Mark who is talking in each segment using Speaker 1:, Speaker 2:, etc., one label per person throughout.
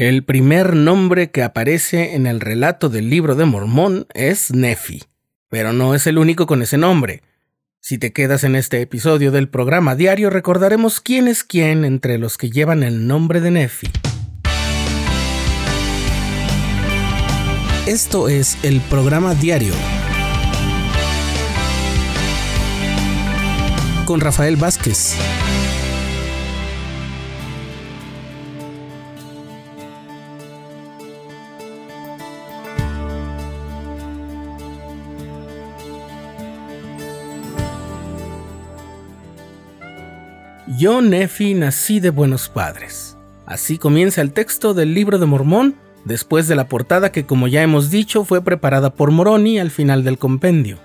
Speaker 1: El primer nombre que aparece en el relato del libro de Mormón es Nefi, pero no es el único con ese nombre. Si te quedas en este episodio del programa diario, recordaremos quién es quién entre los que llevan el nombre de Nefi. Esto es el programa diario con Rafael Vázquez. Yo, Nefi, nací de buenos padres. Así comienza el texto del libro de Mormón, después de la portada que, como ya hemos dicho, fue preparada por Moroni al final del compendio.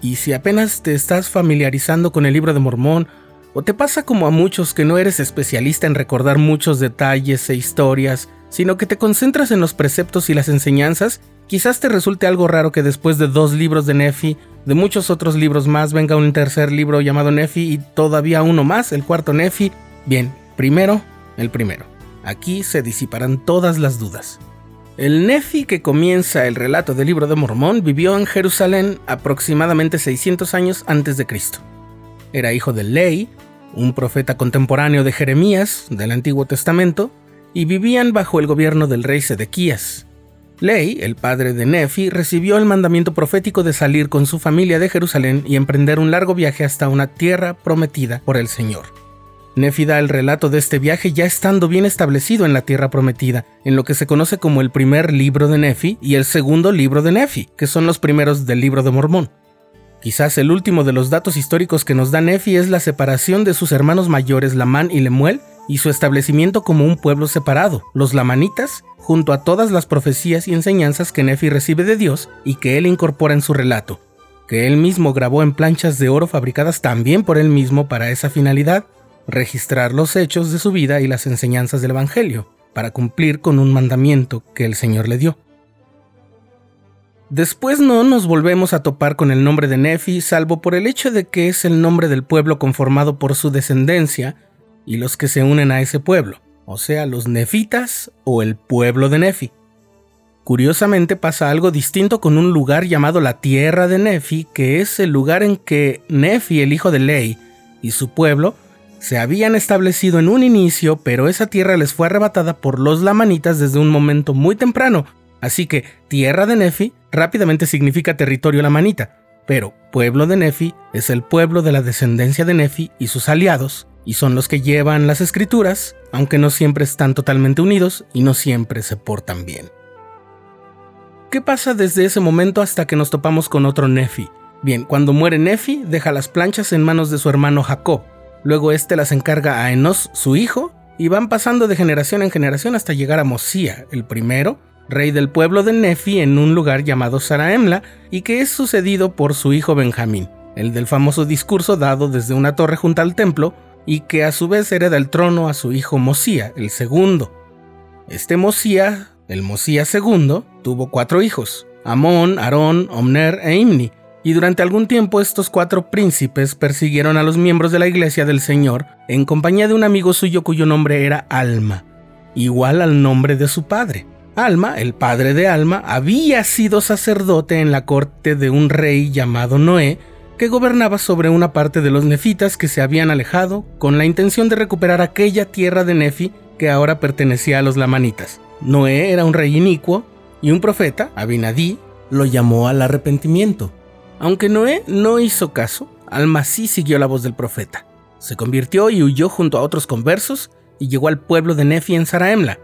Speaker 1: Y si apenas te estás familiarizando con el libro de Mormón, o te pasa como a muchos que no eres especialista en recordar muchos detalles e historias, sino que te concentras en los preceptos y las enseñanzas, quizás te resulte algo raro que después de dos libros de Nefi de muchos otros libros más venga un tercer libro llamado Nefi y todavía uno más, el cuarto Nefi. Bien, primero, el primero. Aquí se disiparán todas las dudas. El Nefi que comienza el relato del libro de Mormón vivió en Jerusalén aproximadamente 600 años antes de Cristo. Era hijo de Ley, un profeta contemporáneo de Jeremías del Antiguo Testamento, y vivían bajo el gobierno del rey Sedequías. Ley, el padre de Nefi, recibió el mandamiento profético de salir con su familia de Jerusalén y emprender un largo viaje hasta una tierra prometida por el Señor. Nefi da el relato de este viaje ya estando bien establecido en la tierra prometida, en lo que se conoce como el primer libro de Nefi y el segundo libro de Nefi, que son los primeros del libro de Mormón. Quizás el último de los datos históricos que nos da Nefi es la separación de sus hermanos mayores Lamán y Lemuel y su establecimiento como un pueblo separado, los lamanitas, junto a todas las profecías y enseñanzas que Nefi recibe de Dios y que él incorpora en su relato, que él mismo grabó en planchas de oro fabricadas también por él mismo para esa finalidad, registrar los hechos de su vida y las enseñanzas del Evangelio, para cumplir con un mandamiento que el Señor le dio. Después no nos volvemos a topar con el nombre de Nefi, salvo por el hecho de que es el nombre del pueblo conformado por su descendencia, y los que se unen a ese pueblo, o sea, los nefitas o el pueblo de Nefi. Curiosamente pasa algo distinto con un lugar llamado la tierra de Nefi, que es el lugar en que Nefi, el hijo de Ley, y su pueblo se habían establecido en un inicio, pero esa tierra les fue arrebatada por los lamanitas desde un momento muy temprano, así que tierra de Nefi rápidamente significa territorio lamanita, pero pueblo de Nefi es el pueblo de la descendencia de Nefi y sus aliados, y son los que llevan las escrituras, aunque no siempre están totalmente unidos y no siempre se portan bien. ¿Qué pasa desde ese momento hasta que nos topamos con otro Nefi? Bien, cuando muere Nefi, deja las planchas en manos de su hermano Jacob. Luego este las encarga a Enos, su hijo, y van pasando de generación en generación hasta llegar a Mosía, el primero, rey del pueblo de Nefi en un lugar llamado Saraemla, y que es sucedido por su hijo Benjamín, el del famoso discurso dado desde una torre junto al templo, y que a su vez hereda el trono a su hijo Mosía, el segundo. Este Mosía, el Mosía segundo, tuvo cuatro hijos, Amón, Aarón, Omner e Imni, y durante algún tiempo estos cuatro príncipes persiguieron a los miembros de la iglesia del Señor en compañía de un amigo suyo cuyo nombre era Alma, igual al nombre de su padre. Alma, el padre de Alma, había sido sacerdote en la corte de un rey llamado Noé, que gobernaba sobre una parte de los nefitas que se habían alejado con la intención de recuperar aquella tierra de Nefi que ahora pertenecía a los lamanitas. Noé era un rey inicuo y un profeta, Abinadí, lo llamó al arrepentimiento. Aunque Noé no hizo caso, Alma sí siguió la voz del profeta. Se convirtió y huyó junto a otros conversos y llegó al pueblo de Nefi en Saraemla,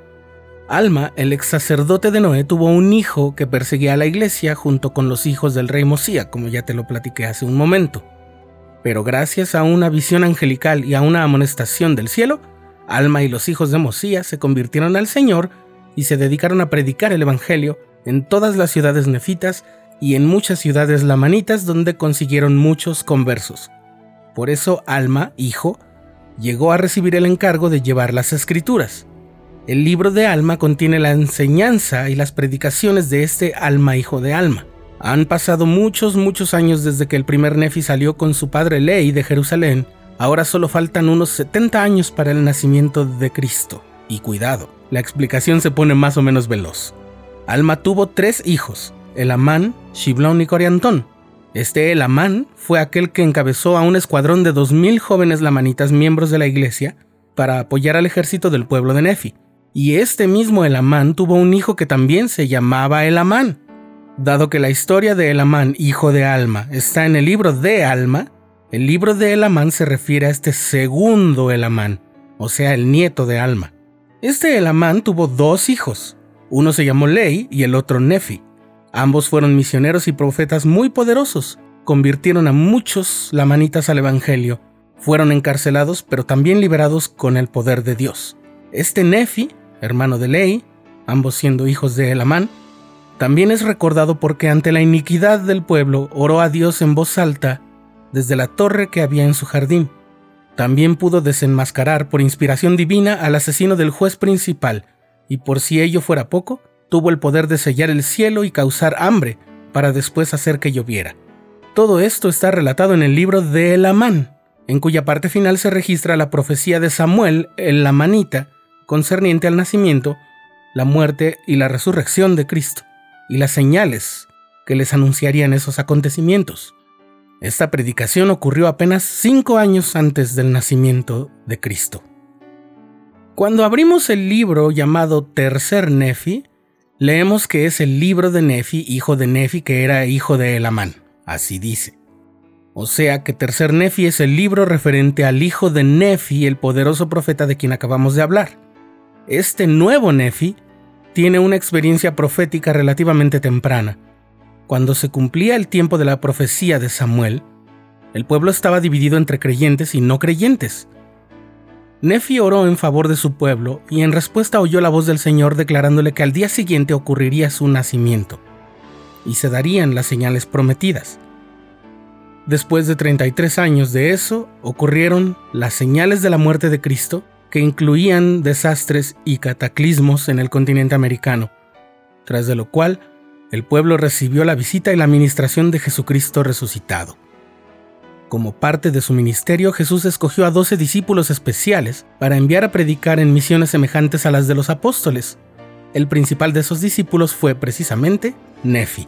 Speaker 1: Alma, el ex sacerdote de Noé, tuvo un hijo que perseguía a la iglesia junto con los hijos del rey Mosía, como ya te lo platiqué hace un momento. Pero gracias a una visión angelical y a una amonestación del cielo, Alma y los hijos de Mosía se convirtieron al Señor y se dedicaron a predicar el Evangelio en todas las ciudades nefitas y en muchas ciudades lamanitas donde consiguieron muchos conversos. Por eso Alma, hijo, llegó a recibir el encargo de llevar las escrituras. El libro de Alma contiene la enseñanza y las predicaciones de este Alma hijo de Alma. Han pasado muchos, muchos años desde que el primer Nefi salió con su padre Ley de Jerusalén. Ahora solo faltan unos 70 años para el nacimiento de Cristo. Y cuidado, la explicación se pone más o menos veloz. Alma tuvo tres hijos, Elamán, Shiblón y Coriantón. Este Elamán fue aquel que encabezó a un escuadrón de 2.000 jóvenes lamanitas miembros de la iglesia para apoyar al ejército del pueblo de Nefi. Y este mismo Elamán tuvo un hijo que también se llamaba Elamán. Dado que la historia de Elamán, hijo de Alma, está en el libro de Alma, el libro de Elamán se refiere a este segundo Elamán, o sea, el nieto de Alma. Este Elamán tuvo dos hijos, uno se llamó Ley y el otro Nefi. Ambos fueron misioneros y profetas muy poderosos, convirtieron a muchos lamanitas al Evangelio, fueron encarcelados pero también liberados con el poder de Dios. Este Nefi, hermano de Ley, ambos siendo hijos de Elamán, también es recordado porque ante la iniquidad del pueblo oró a Dios en voz alta desde la torre que había en su jardín. También pudo desenmascarar por inspiración divina al asesino del juez principal, y por si ello fuera poco, tuvo el poder de sellar el cielo y causar hambre para después hacer que lloviera. Todo esto está relatado en el libro de Elamán, en cuya parte final se registra la profecía de Samuel, el Lamanita, concerniente al nacimiento, la muerte y la resurrección de Cristo y las señales que les anunciarían esos acontecimientos. Esta predicación ocurrió apenas cinco años antes del nacimiento de Cristo. Cuando abrimos el libro llamado Tercer Nefi, leemos que es el libro de Nefi, hijo de Nefi, que era hijo de Elamán. Así dice. O sea que Tercer Nefi es el libro referente al hijo de Nefi, el poderoso profeta de quien acabamos de hablar. Este nuevo Nefi tiene una experiencia profética relativamente temprana. Cuando se cumplía el tiempo de la profecía de Samuel, el pueblo estaba dividido entre creyentes y no creyentes. Nefi oró en favor de su pueblo y en respuesta oyó la voz del Señor declarándole que al día siguiente ocurriría su nacimiento y se darían las señales prometidas. Después de 33 años de eso, ocurrieron las señales de la muerte de Cristo que incluían desastres y cataclismos en el continente americano, tras de lo cual el pueblo recibió la visita y la administración de Jesucristo resucitado. Como parte de su ministerio, Jesús escogió a doce discípulos especiales para enviar a predicar en misiones semejantes a las de los apóstoles. El principal de esos discípulos fue precisamente Nefi.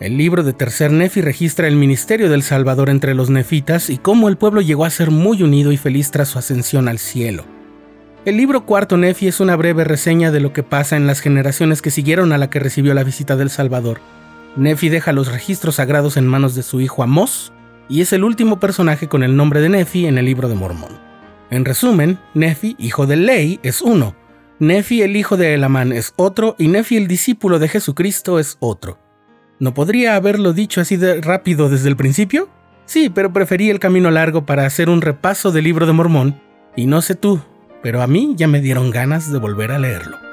Speaker 1: El libro de Tercer Nefi registra el ministerio del Salvador entre los nefitas y cómo el pueblo llegó a ser muy unido y feliz tras su ascensión al cielo. El libro Cuarto Nefi es una breve reseña de lo que pasa en las generaciones que siguieron a la que recibió la visita del Salvador. Nefi deja los registros sagrados en manos de su hijo Amós y es el último personaje con el nombre de Nefi en el libro de Mormón. En resumen, Nefi, hijo de Ley, es uno, Nefi el hijo de Elamán es otro y Nefi el discípulo de Jesucristo es otro. ¿No podría haberlo dicho así de rápido desde el principio? Sí, pero preferí el camino largo para hacer un repaso del libro de Mormón, y no sé tú, pero a mí ya me dieron ganas de volver a leerlo.